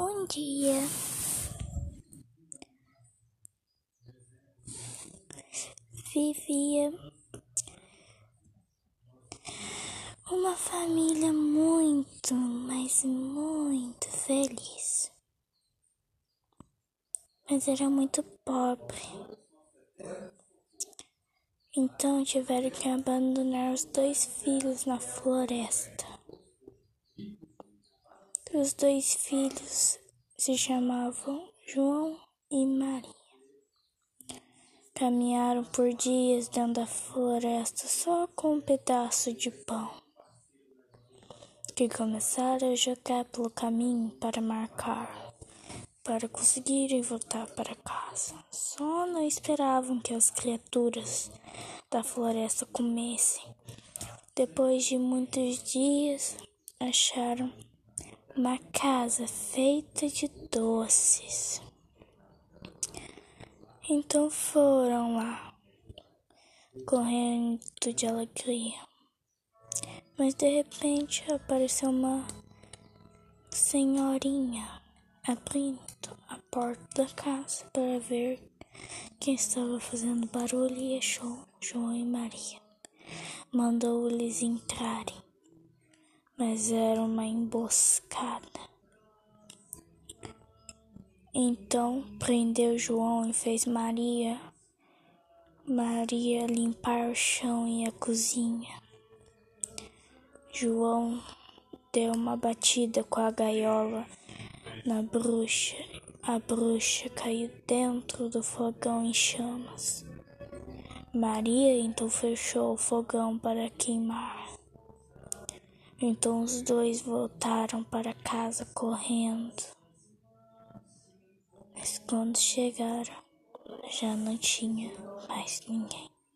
Um dia, vivia uma família muito, mas muito feliz. Mas era muito pobre. Então tiveram que abandonar os dois filhos na floresta. Os dois filhos se chamavam João e Maria. Caminharam por dias dentro da floresta só com um pedaço de pão, que começaram a jogar pelo caminho para marcar, para conseguirem voltar para casa. Só não esperavam que as criaturas da floresta comessem. Depois de muitos dias, acharam uma casa feita de doces. Então foram lá, correndo de alegria. Mas de repente apareceu uma senhorinha abrindo a porta da casa para ver quem estava fazendo barulho e achou João e Maria. Mandou-lhes entrarem mas era uma emboscada. Então prendeu João e fez Maria, Maria limpar o chão e a cozinha. João deu uma batida com a gaiola na bruxa. A bruxa caiu dentro do fogão em chamas. Maria então fechou o fogão para queimar. Então os dois voltaram para casa correndo. Mas quando chegaram, já não tinha mais ninguém.